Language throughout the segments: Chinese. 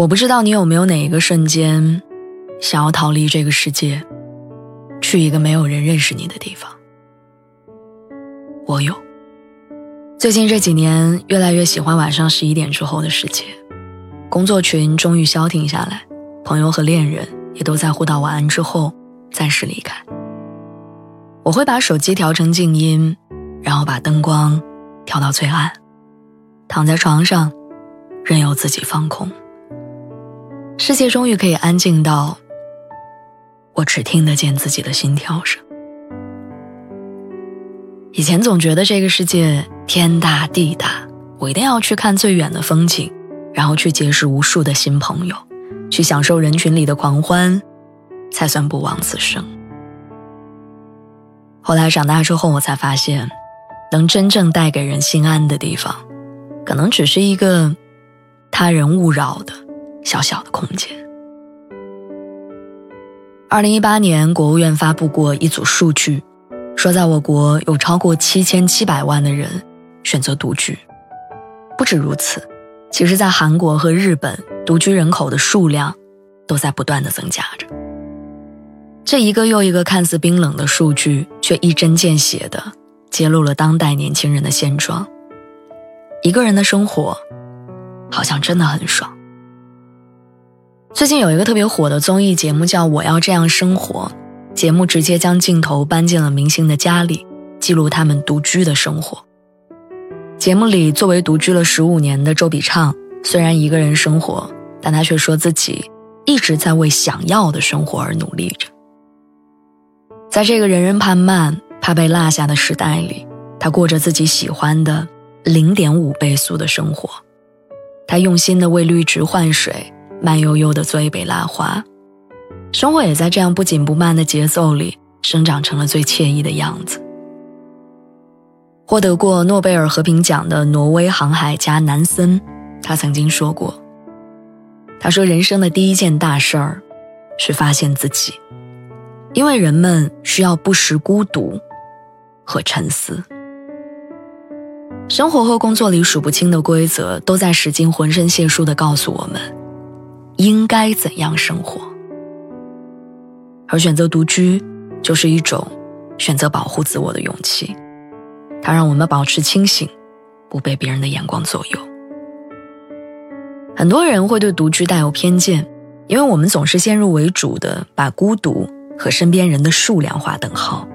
我不知道你有没有哪一个瞬间，想要逃离这个世界，去一个没有人认识你的地方。我有。最近这几年，越来越喜欢晚上十一点之后的世界，工作群终于消停下来，朋友和恋人也都在互道晚安之后暂时离开。我会把手机调成静音，然后把灯光调到最暗，躺在床上，任由自己放空。世界终于可以安静到，我只听得见自己的心跳声。以前总觉得这个世界天大地大，我一定要去看最远的风景，然后去结识无数的新朋友，去享受人群里的狂欢，才算不枉此生。后来长大之后，我才发现，能真正带给人心安的地方，可能只是一个他人勿扰的。小小的空间。二零一八年，国务院发布过一组数据，说在我国有超过七千七百万的人选择独居。不止如此，其实，在韩国和日本，独居人口的数量都在不断的增加着。这一个又一个看似冰冷的数据，却一针见血的揭露了当代年轻人的现状。一个人的生活，好像真的很爽。最近有一个特别火的综艺节目叫《我要这样生活》，节目直接将镜头搬进了明星的家里，记录他们独居的生活。节目里，作为独居了十五年的周笔畅，虽然一个人生活，但他却说自己一直在为想要的生活而努力着。在这个人人怕慢、怕被落下的时代里，他过着自己喜欢的零点五倍速的生活，他用心的为绿植换水。慢悠悠的做一杯拉花，生活也在这样不紧不慢的节奏里生长成了最惬意的样子。获得过诺贝尔和平奖的挪威航海家南森，他曾经说过：“他说人生的第一件大事儿，是发现自己，因为人们需要不时孤独和沉思。生活和工作里数不清的规则，都在使尽浑身解数地告诉我们。”应该怎样生活？而选择独居，就是一种选择保护自我的勇气。它让我们保持清醒，不被别人的眼光左右。很多人会对独居带有偏见，因为我们总是先入为主的把孤独和身边人的数量划等号。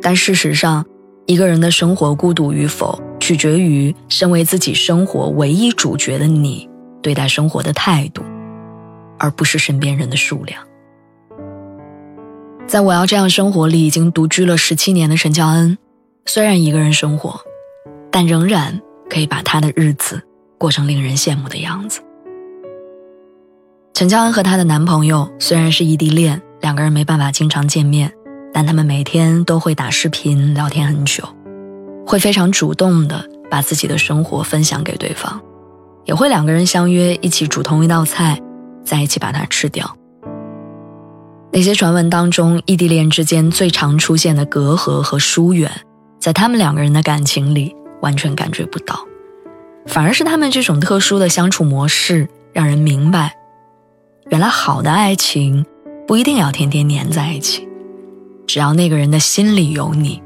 但事实上，一个人的生活孤独与否，取决于身为自己生活唯一主角的你对待生活的态度。而不是身边人的数量。在我要这样生活里，已经独居了十七年的陈乔恩，虽然一个人生活，但仍然可以把她的日子过成令人羡慕的样子。陈乔恩和她的男朋友虽然是异地恋，两个人没办法经常见面，但他们每天都会打视频聊天很久，会非常主动的把自己的生活分享给对方，也会两个人相约一起煮同一道菜。在一起把它吃掉。那些传闻当中，异地恋之间最常出现的隔阂和疏远，在他们两个人的感情里完全感觉不到，反而是他们这种特殊的相处模式，让人明白，原来好的爱情不一定要天天黏在一起，只要那个人的心里有你，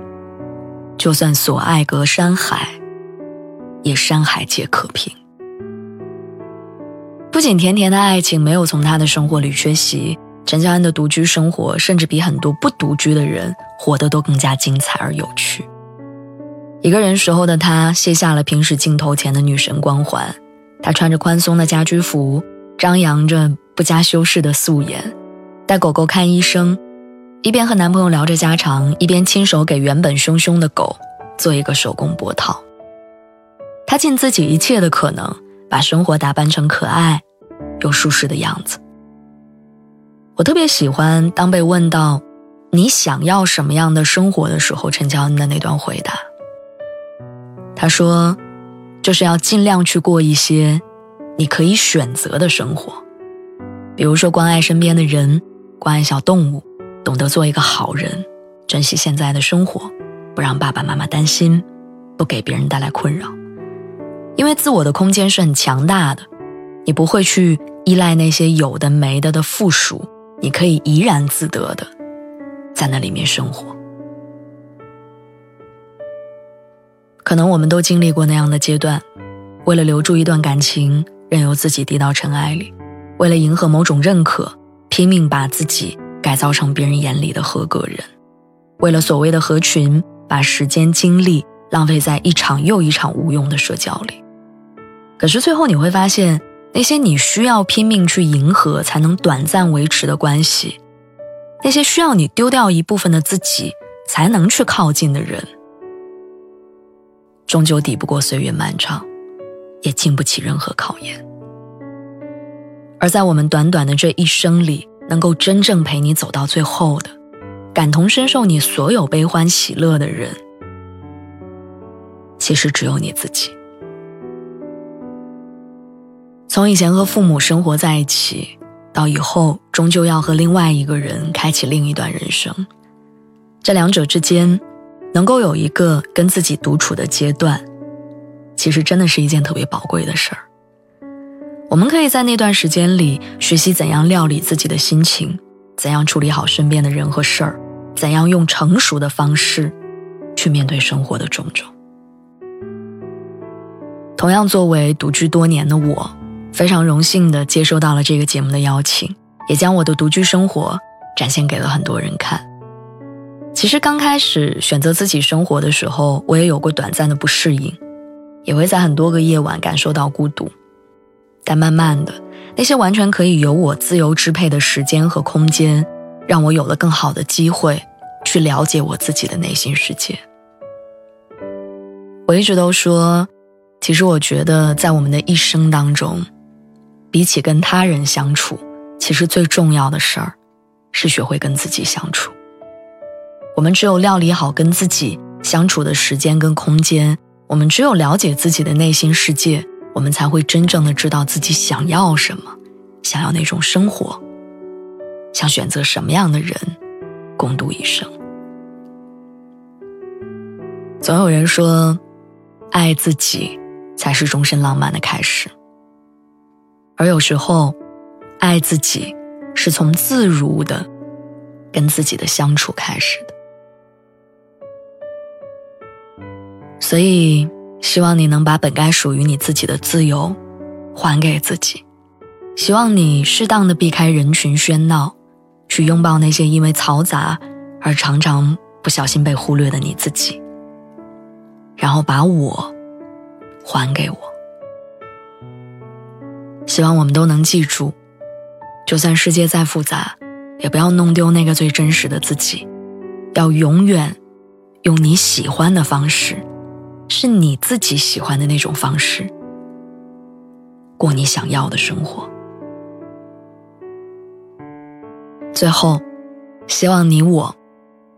就算所爱隔山海，也山海皆可平。不仅甜甜的爱情没有从他的生活里缺席，陈乔恩的独居生活甚至比很多不独居的人活得都更加精彩而有趣。一个人时候的他卸下了平时镜头前的女神光环，她穿着宽松的家居服，张扬着不加修饰的素颜，带狗狗看医生，一边和男朋友聊着家常，一边亲手给原本凶凶的狗做一个手工脖套。他尽自己一切的可能，把生活打扮成可爱又舒适的样子。我特别喜欢当被问到你想要什么样的生活的时候，陈乔恩的那段回答。他说：“就是要尽量去过一些你可以选择的生活，比如说关爱身边的人，关爱小动物，懂得做一个好人，珍惜现在的生活，不让爸爸妈妈担心，不给别人带来困扰。因为自我的空间是很强大的，你不会去依赖那些有的没的的附属。”你可以怡然自得的在那里面生活。可能我们都经历过那样的阶段，为了留住一段感情，任由自己低到尘埃里；为了迎合某种认可，拼命把自己改造成别人眼里的合格人；为了所谓的合群，把时间精力浪费在一场又一场无用的社交里。可是最后你会发现。那些你需要拼命去迎合才能短暂维持的关系，那些需要你丢掉一部分的自己才能去靠近的人，终究抵不过岁月漫长，也经不起任何考验。而在我们短短的这一生里，能够真正陪你走到最后的，感同身受你所有悲欢喜乐的人，其实只有你自己。从以前和父母生活在一起，到以后终究要和另外一个人开启另一段人生，这两者之间，能够有一个跟自己独处的阶段，其实真的是一件特别宝贵的事儿。我们可以在那段时间里学习怎样料理自己的心情，怎样处理好身边的人和事儿，怎样用成熟的方式去面对生活的种种。同样，作为独居多年的我。非常荣幸的接收到了这个节目的邀请，也将我的独居生活展现给了很多人看。其实刚开始选择自己生活的时候，我也有过短暂的不适应，也会在很多个夜晚感受到孤独。但慢慢的，那些完全可以由我自由支配的时间和空间，让我有了更好的机会去了解我自己的内心世界。我一直都说，其实我觉得在我们的一生当中。比起跟他人相处，其实最重要的事儿，是学会跟自己相处。我们只有料理好跟自己相处的时间跟空间，我们只有了解自己的内心世界，我们才会真正的知道自己想要什么，想要那种生活，想选择什么样的人，共度一生。总有人说，爱自己才是终身浪漫的开始。而有时候，爱自己是从自如的跟自己的相处开始的。所以，希望你能把本该属于你自己的自由还给自己。希望你适当的避开人群喧闹，去拥抱那些因为嘈杂而常常不小心被忽略的你自己。然后把我还给我。希望我们都能记住，就算世界再复杂，也不要弄丢那个最真实的自己。要永远用你喜欢的方式，是你自己喜欢的那种方式，过你想要的生活。最后，希望你我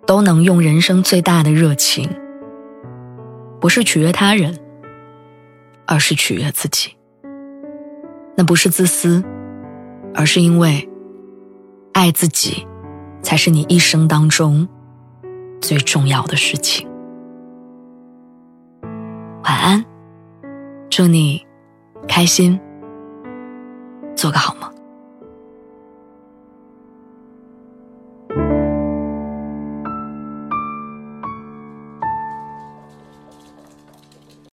都能用人生最大的热情，不是取悦他人，而是取悦自己。那不是自私，而是因为爱自己，才是你一生当中最重要的事情。晚安，祝你开心，做个好梦。